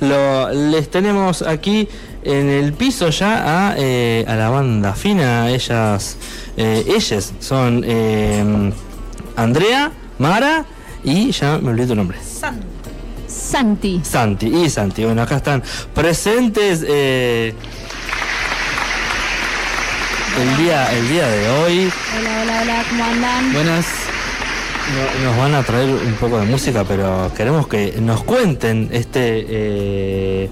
Lo, les tenemos aquí en el piso ya a, eh, a la banda fina. Ellas, eh, ellas son eh, Andrea, Mara y ya me olvidé tu nombre. Santi. Santi y Santi. Bueno, acá están presentes eh, el día el día de hoy. Hola, hola, hola, ¿cómo andan? Buenas. Nos van a traer un poco de música, pero queremos que nos cuenten este eh,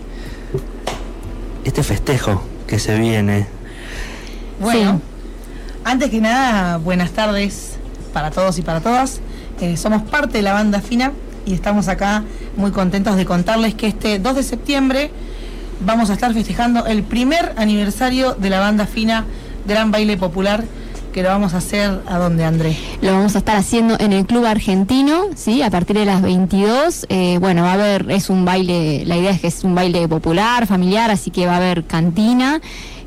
este festejo que se viene. Bueno, antes que nada, buenas tardes para todos y para todas. Eh, somos parte de la banda fina y estamos acá muy contentos de contarles que este 2 de septiembre vamos a estar festejando el primer aniversario de la banda fina Gran Baile Popular que lo vamos a hacer a donde André. Lo vamos a estar haciendo en el Club Argentino, ¿sí? A partir de las 22. Eh, bueno, va a haber, es un baile, la idea es que es un baile popular, familiar, así que va a haber cantina.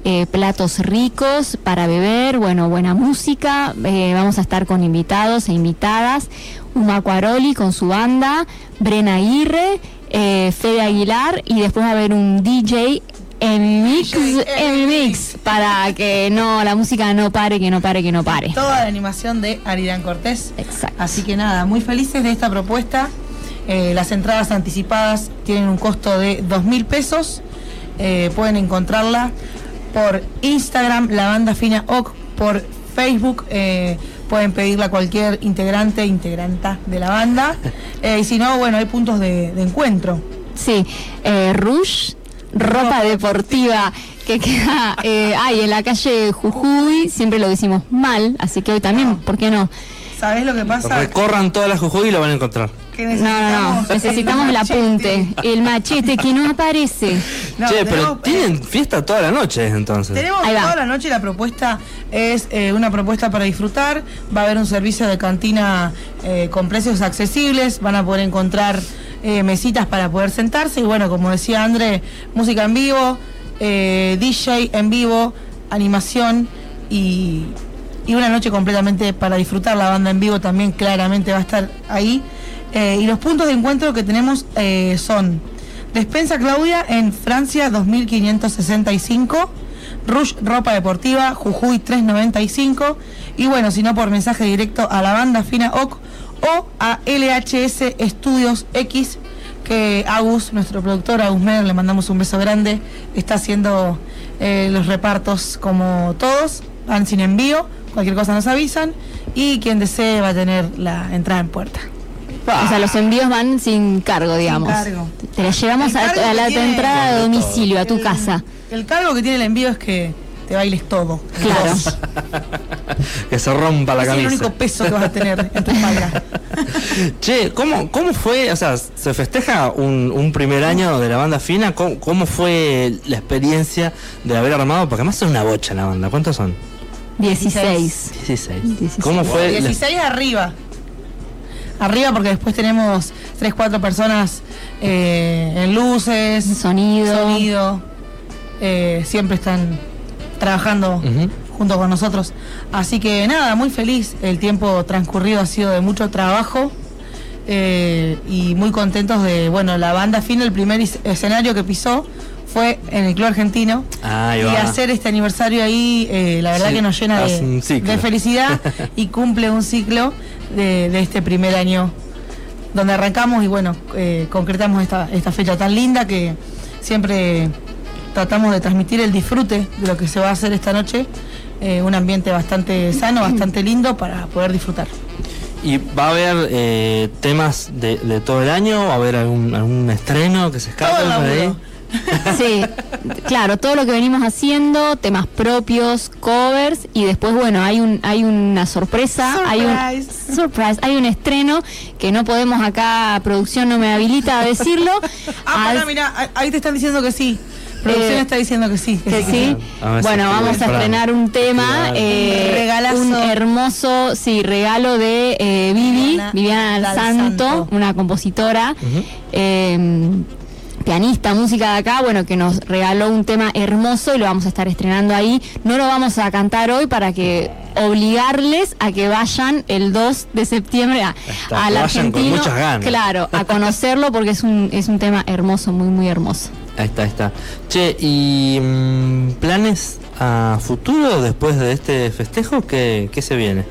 eh, platos ricos para beber, bueno, buena música, eh, vamos a estar con invitados e invitadas, Uma Quaroli con su banda, Brena Aguirre, eh, Fede Aguilar y después va a haber un DJ en mix, en mix, para que no, la música no pare, que no pare, que no pare. Toda la animación de Aridan Cortés. Exacto. Así que nada, muy felices de esta propuesta. Eh, las entradas anticipadas tienen un costo de dos mil pesos. Eh, pueden encontrarla por Instagram, la banda fina OC, por Facebook. eh, pueden pedirla a cualquier integrante, integranta de la banda. Y si no, bueno, hay puntos de, de encuentro. Sí, Rush, ropa deportiva que queda eh, ahí en la calle Jujuy, siempre lo decimos mal, así que hoy también, ¿por qué no? ¿Sabes lo que pasa? Recorran todas las Jujuy y lo van a encontrar. Que No, no, no, necesitamos el apunte, el machete que no aparece. No, che, pero tenemos, eh, tienen fiesta toda la noche entonces. Tenemos Ahí va. toda la noche la propuesta es eh, una propuesta para disfrutar. Va a haber un servicio de cantina eh, con precios accesibles. Van a poder encontrar eh, mesitas para poder sentarse. Y bueno, como decía André, música en vivo, eh, DJ en vivo, animación y, y una noche completamente para disfrutar. La banda en vivo también claramente va a estar ahí. Eh, y los puntos de encuentro que tenemos son Despensa Claudia en Francia 2565, Rush Ropa Deportiva, Jujuy 395 y bueno, si no por mensaje directo a la banda Fina OC o a LHS Estudios X que Agus, nuestro productor Agus Mer, le mandamos un beso grande, está haciendo eh, los repartos como todos, van sin envío, cualquier cosa nos avisan y quien desee va a tener la entrada en puerta. O sea, los envíos van sin cargo, digamos. cargo. Te la llevamos a, cargo a la tu entrada a domicilio, a tu El- casa. El cargo que tiene el envío es que te bailes todo. Claro. Que se rompa la es el camisa. único peso que vas a tener en tu espalda. Che, ¿cómo, ¿cómo fue? O sea, se festeja un, un primer año de la banda fina. ¿Cómo, cómo fue la experiencia de haber armado? Porque además son una bocha la banda. ¿Cuántos son? 16. 16. 16. ¿Cómo fue? la- 16 arriba. Arriba porque después tenemos 3, 4 personas eh, en luces, Sonido. sonido. eh, siempre están trabajando Ujú. junto con nosotros. Así que nada, muy feliz. El tiempo transcurrido ha sido de mucho trabajo. eh, y muy contentos de, bueno, la banda fin, el primer escenario que pisó fue en el Club Argentino. Y hacer este aniversario ahí, eh, la verdad Sí, que nos llena de, felicidad y cumple un ciclo de, de este primer año donde arrancamos y bueno, eh, concretamos esta, esta fecha tan linda que siempre tratamos de transmitir el disfrute de lo que se va a hacer esta noche, eh, un ambiente bastante sano, bastante lindo para poder disfrutar. ¿Y va a haber eh, temas de, de todo el año? ¿Va a haber algún, algún estreno que se escape por ahí? Sí, claro, todo lo que venimos haciendo, temas propios, covers y después bueno, hay un hay una sorpresa, hay un Surprise. surprise, hay un estreno que no podemos acá producción no me habilita a decirlo. Ah, mirá, ahí- ahí te están diciendo que sí. Producción Eh, está diciendo que sí. que sí. sí. Bueno, vamos a estrenar un tema, eh, Un regalazo. un hermoso, sí, regalo de eh, Vivi, Viviana Viviana Santo, Santo. una compositora, eh, pianista, música de acá, bueno, que nos regaló un tema hermoso y lo vamos a estar estrenando ahí. No lo vamos a cantar hoy para que obligarles a que vayan el 2 de septiembre a, Está, al vayan con argentino. muchas ganas. Claro, a conocerlo porque es un, es un tema hermoso, muy, muy hermoso. Ahí está, ahí está. Che, ¿y mm, planes a futuro después de este festejo? ¿Qué, qué se viene?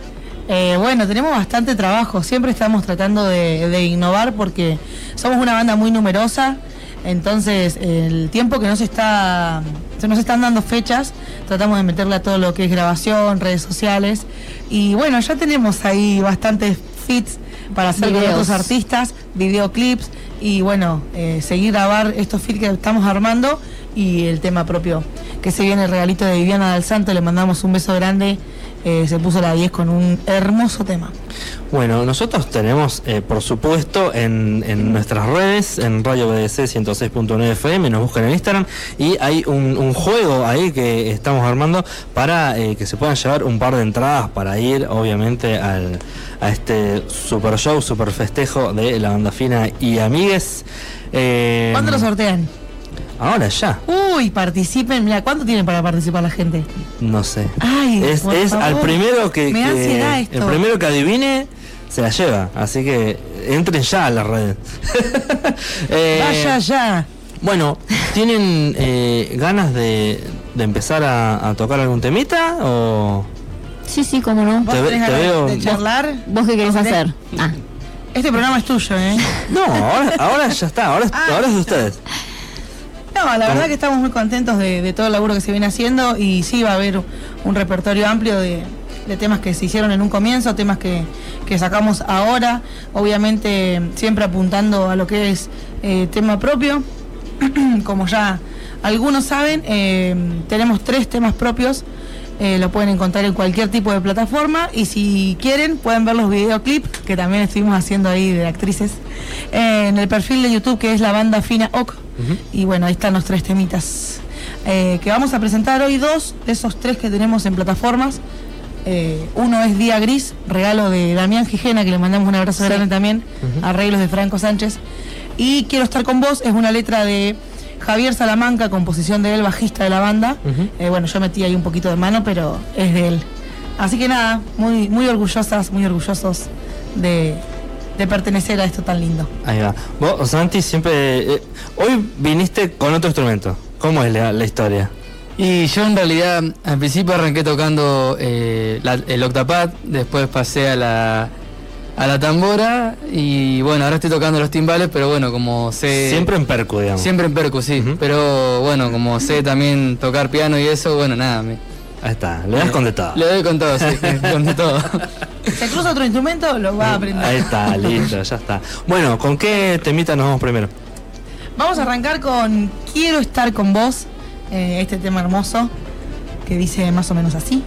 Eh, bueno, tenemos bastante trabajo. Siempre estamos tratando de, de innovar porque somos una banda muy numerosa. Entonces, el tiempo que nos está, se nos están dando fechas, tratamos de meterle a todo lo que es grabación, redes sociales. Y bueno, ya tenemos ahí bastantes fits para hacer con Videos. otros artistas, videoclips y bueno, eh, seguir grabar estos fits que estamos armando y el tema propio que se viene el regalito de Viviana del Santo. Le mandamos un beso grande. Eh, se puso la 10 con un hermoso tema. Bueno, nosotros tenemos, eh, por supuesto, en, en nuestras redes, en Radio BDC 106.9 FM, nos buscan en Instagram y hay un, un juego ahí que estamos armando para eh, que se puedan llevar un par de entradas para ir, obviamente, al, a este super show, super festejo de la banda fina y amigues. ¿Cuándo lo sortean? Ahora ya, Uy, participen. Mira, ¿cuánto tienen para participar la gente? no sé. Ay, es por es al primero que, Me da que- ansiedad esto. el primero que adivine se la lleva así que entren ya a las redes Eh, Vaya ya. bueno tienen eh, ganas de, de empezar a, a tocar algún temita o Sí, sí, cómo no. ¿Vos Te ve- tenés te ganas veo- de vos- charlar? ¿Vos qué querés hacer? Ah, Este programa es tuyo, ¿eh? no ahora, ahora ya está ahora, es- Ah. ahora es de ustedes No, la verdad que estamos muy contentos de, de todo el laburo que se viene haciendo y sí va a haber un repertorio amplio de, de temas que se hicieron en un comienzo, temas que, que sacamos ahora, obviamente siempre apuntando a lo que es eh, tema propio. Como ya algunos saben, eh, tenemos tres temas propios, eh, lo pueden encontrar en cualquier tipo de plataforma y si quieren pueden ver los videoclips que también estuvimos haciendo ahí de actrices eh, en el perfil de YouTube que es la banda Fina Oc. Y bueno, ahí están los tres temitas. eh, que vamos a presentar hoy dos de esos tres que tenemos en plataformas. Uno es Día Gris, regalo de Damián Gijena, que le mandamos un abrazo grande también, arreglos de Franco Sánchez. Y Quiero estar con vos, es una letra de Javier Salamanca, composición de él, bajista de la banda. Eh, bueno, yo metí ahí un poquito de mano, pero es de él. Así que nada, muy, muy orgullosas, muy orgullosos de, de pertenecer a esto tan lindo. ahí va vos Santi siempre eh, hoy viniste con otro instrumento ¿cómo es la, la historia? Y yo en realidad al principio arranqué tocando eh, la- el octapad, después pasé a la, a la tambora y bueno, ahora estoy tocando los timbales, pero bueno, como sé... siempre en percu digamos Siempre en percu, sí. Pero bueno, como sé también tocar piano y eso, bueno, nada, me, ahí está le das con de todo le doy con todo, sí, con de todo. Se cruza otro instrumento, lo va a aprender. Ahí está, listo, ya está. Bueno, ¿con qué temita nos vamos primero? Vamos a arrancar con Quiero estar con vos, eh, este tema hermoso que dice más o menos así.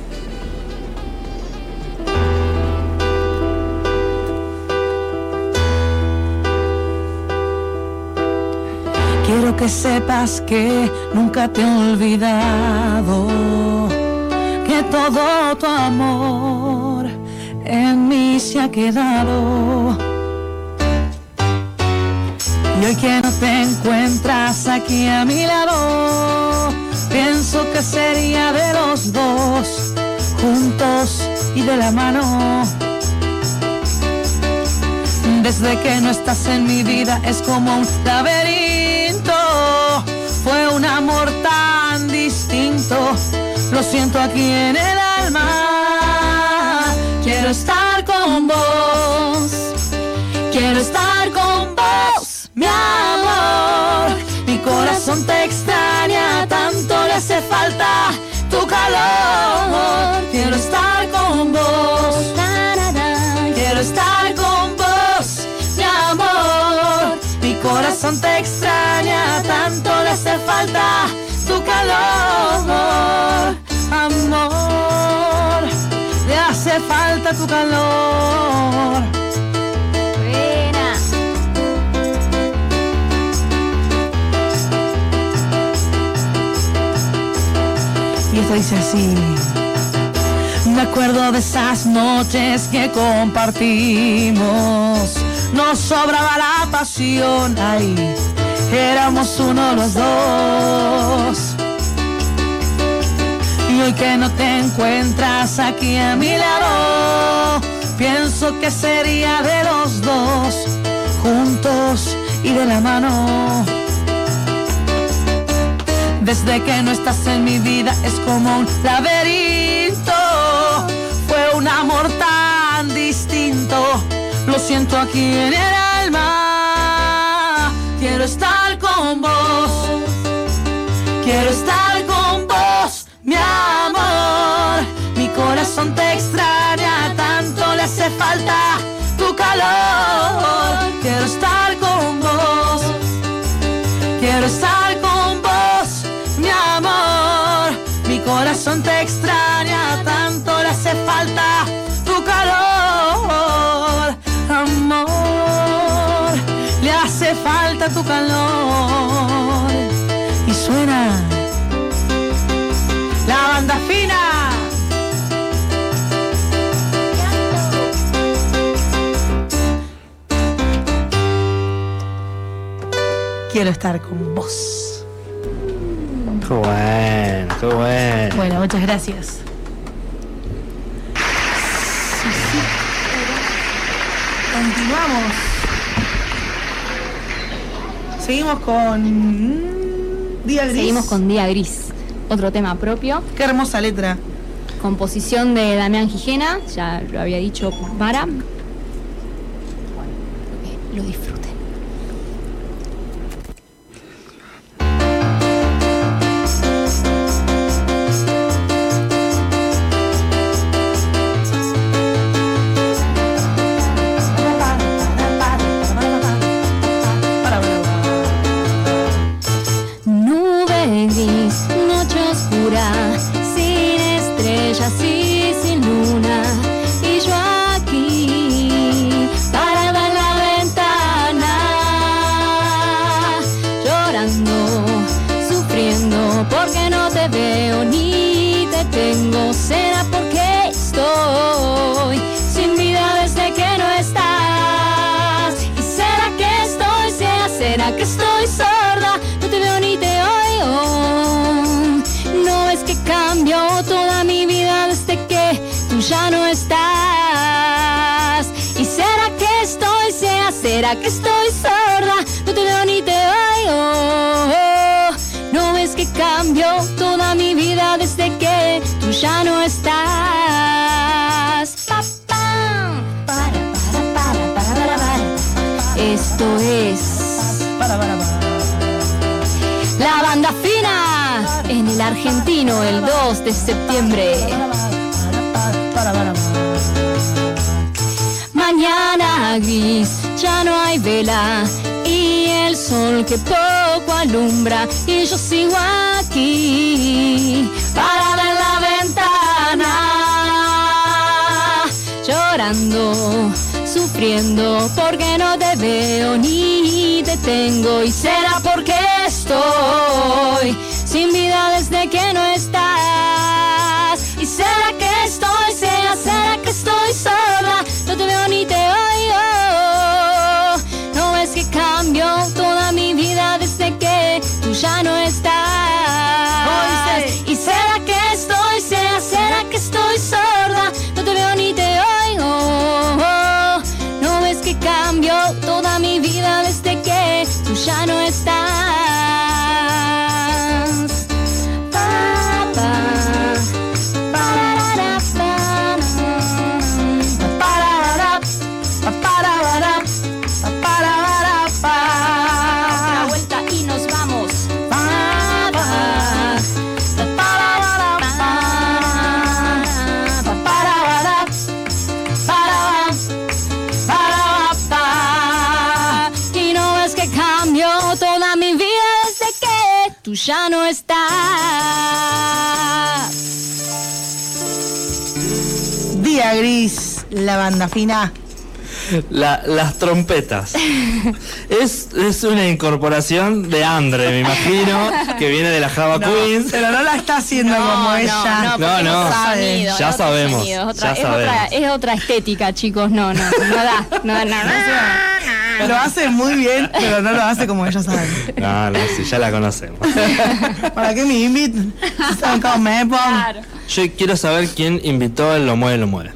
Quiero que sepas que nunca te he olvidado, que todo tu amor en mí se ha quedado. Y hoy que no te encuentras aquí a mi lado, pienso que sería de los dos, juntos y de la mano. Desde que no estás en mi vida es como un laberinto, fue un amor tan distinto, lo siento aquí en el alma. Quiero estar con vos. Quiero estar con vos, mi amor. Mi corazón te extraña, tanto le hace falta tu calor. Quiero estar con vos. Quiero estar con vos, mi amor. Mi corazón te extraña, tu calor. buena. Y esto dice así. Me acuerdo de esas noches que compartimos. Nos sobraba la pasión ahí. Éramos uno los dos. Y hoy que no te encuentras aquí a mi lado, pienso que sería de los dos, juntos y de la mano. Desde que no estás en mi vida es como un laberinto. Fue un amor tan distinto. Lo siento aquí en el alma. Quiero estar con vos. Corazón te extraña, tanto le hace falta tu calor. Quiero estar con vos. Quiero estar con vos, mi amor. Mi corazón te extraña, tanto le hace falta tu calor. Amor, le hace falta tu calor. Quiero estar con vos. Qué bueno, qué bueno. Bueno, muchas gracias. Sí, sí. Continuamos. Seguimos con mm, Día Gris. Seguimos con Día Gris, otro tema propio. Qué hermosa letra. Composición de Damián Gijena, ya lo había dicho Mara. Bueno, lo disfruten. Que estoy sorda? No te veo ni te oigo. No es que cambió toda mi vida desde que tú ya no estás. Esto es la banda fina en el argentino el 2 de septiembre. Mañana gris, ya no hay vela y el sol que poco alumbra y yo sigo aquí parada en la ventana llorando, sufriendo porque no te veo ni te tengo y será porque estoy sin vida desde que no estás tú ya no estás. Día gris, la banda fina. La- las trompetas. es, es una incorporación de Andre, me imagino, que viene de la Java No, Queens. pero no la está haciendo como ella. No, no. Sabe. sonido, Ya sabemos, sonido, es otra, ya es otra- sabemos. es otra estética, chicos. No, no, no da. No, da, no, no. Lo hace muy bien, pero no lo hace como ellos saben. No, no, sí, ya la conocemos. ¿Para qué me invitan? Claro. Yo quiero saber quién invitó el Lo Mueve, Lo Mueve.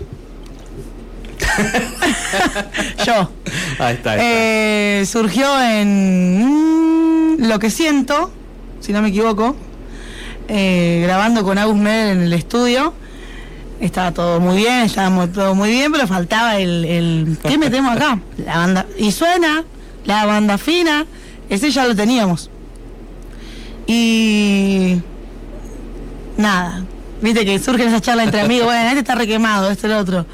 Yo. Ahí está. ahí está. Eh, surgió en mm, Lo que siento, si no me equivoco, eh, grabando con Agus Meder en el estudio. Estaba todo muy bien, estábamos todo muy bien, pero faltaba el, el ¿qué metemos acá? La banda y suena la banda fina, ese ya lo teníamos. Y nada, viste que surge esa charla entre amigos, bueno, este está requemado, este el otro.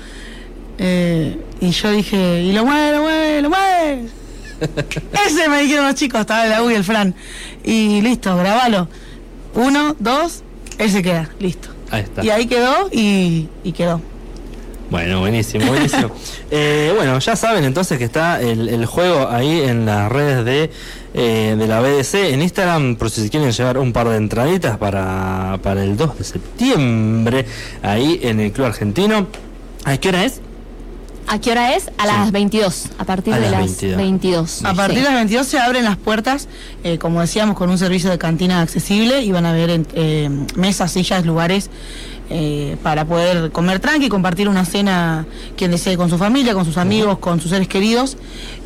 Eh, y yo dije, y lo mueve, lo mueve, lo mueve. Ese me dijeron los chicos, estaba el Agu y el Fran. Y listo, grabalo. Uno, dos, ese queda, listo. Ahí está. Y ahí quedó y, y quedó. Bueno, buenísimo, buenísimo. Eh, bueno, ya saben entonces que está el, el juego ahí en las redes de, eh, de la BDC, en Instagram, por si quieren llevar un par de entraditas para, para el 2 de septiembre, ahí en el Club Argentino. ¿A qué hora es? ¿A qué hora es? A las 22. A partir A de las las 22. 22. A partir sí. de las 22 se abren las puertas, eh, como decíamos, con un servicio de cantina accesible y van a haber eh, mesas, sillas, lugares eh, para poder comer tranqui, compartir una cena quien desee con su familia, con sus amigos, con sus seres queridos.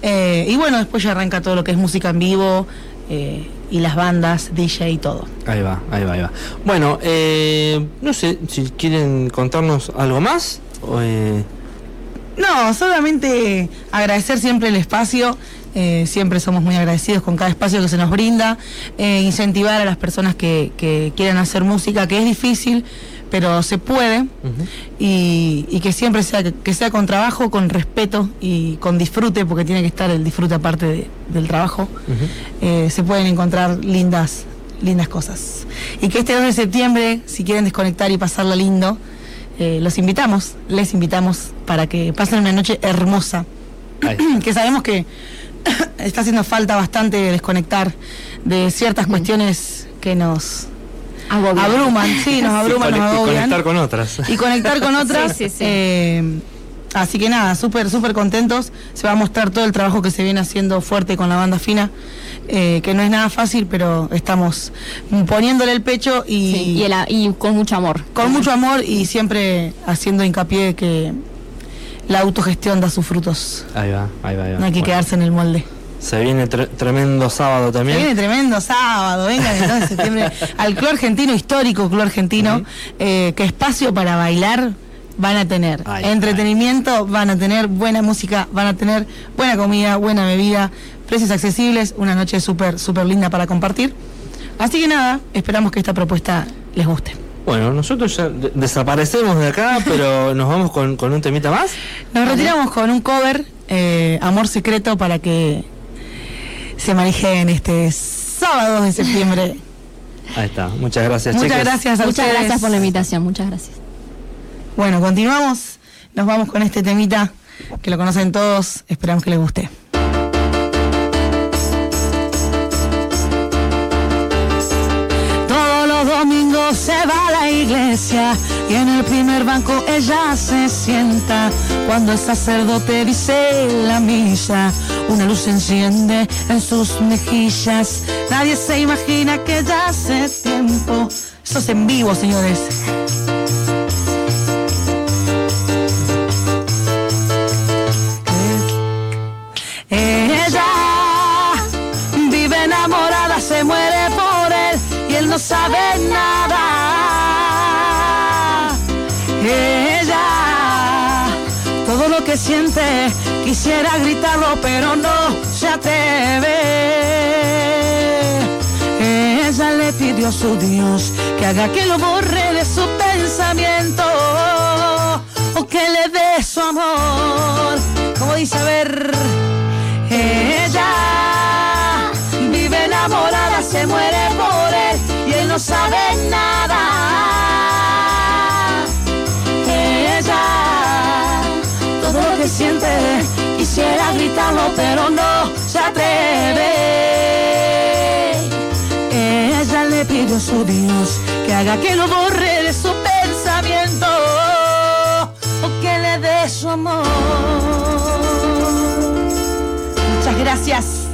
Eh, y bueno, después ya arranca todo lo que es música en vivo eh, y las bandas, DJ y todo. Ahí va, ahí va, ahí va. Bueno, eh, no sé si quieren contarnos algo más. o, eh, No, solamente agradecer siempre el espacio. eh, siempre somos muy agradecidos con cada espacio que se nos brinda. eh, incentivar a las personas que, que quieran hacer música, que es difícil, pero se puede. Y, y que siempre sea, que sea con trabajo, con respeto y con disfrute, porque tiene que estar el disfrute aparte de- del trabajo. Eh, se pueden encontrar lindas, lindas cosas. Y que este 2 de septiembre, si quieren desconectar y pasarla lindo, los invitamos, les invitamos para que pasen una noche hermosa. Que sabemos que está haciendo falta bastante desconectar de ciertas cuestiones que nos abruman, sí, nos abruman, Sí, nos agobian. conectar con otras. Y conectar con otras. Sí, sí, sí. eh, así que nada, súper, súper contentos. Se va a mostrar todo el trabajo que se viene haciendo fuerte con la banda fina, eh, que no es nada fácil, pero estamos poniéndole el pecho y, Sí, y, el y con mucho amor. con mucho amor y siempre haciendo hincapié que la autogestión da sus frutos. Ahí va, ahí va, ahí va. No hay que Bueno, quedarse en el molde. Se viene tre- tremendo sábado Se también. viene tremendo sábado, vengan 2 de septiembre al Club Argentino, histórico Club Argentino, eh, que espacio para bailar van a tener, Ay, entretenimiento van a tener, buena música, van a tener buena comida, buena bebida, precios accesibles, una noche súper, súper linda para compartir. Así que nada, esperamos que esta propuesta les guste. Bueno, nosotros ya de- desaparecemos de acá, pero nos vamos con, con un temita más. Nos retiramos con un cover, eh, Amor Secreto, para que se maneje en este sábado de septiembre. Ahí está. Muchas gracias, Muchas chicas. gracias a Muchas ustedes. gracias por la invitación. Muchas gracias. Bueno, continuamos. Nos vamos con este temita que lo conocen todos. Esperamos que les guste. Y en el primer banco ella se sienta. Cuando el sacerdote dice la misa, una luz se enciende en sus mejillas. Nadie se imagina que ya hace tiempo. Eso es en vivo, señores. Ella vive enamorada, se muere por él y él no sabe siente, quisiera gritarlo, pero no se atreve. Ella le pidió a su Dios que haga que lo borre de su pensamiento o que le dé su amor. Como dice, a ver, ella vive enamorada, se muere por él y él no sabe nada. Quisiera gritarlo, pero no se atreve. Ella le pidió a su Dios que haga que lo borre de su pensamiento o que le dé su amor. Muchas Gracias.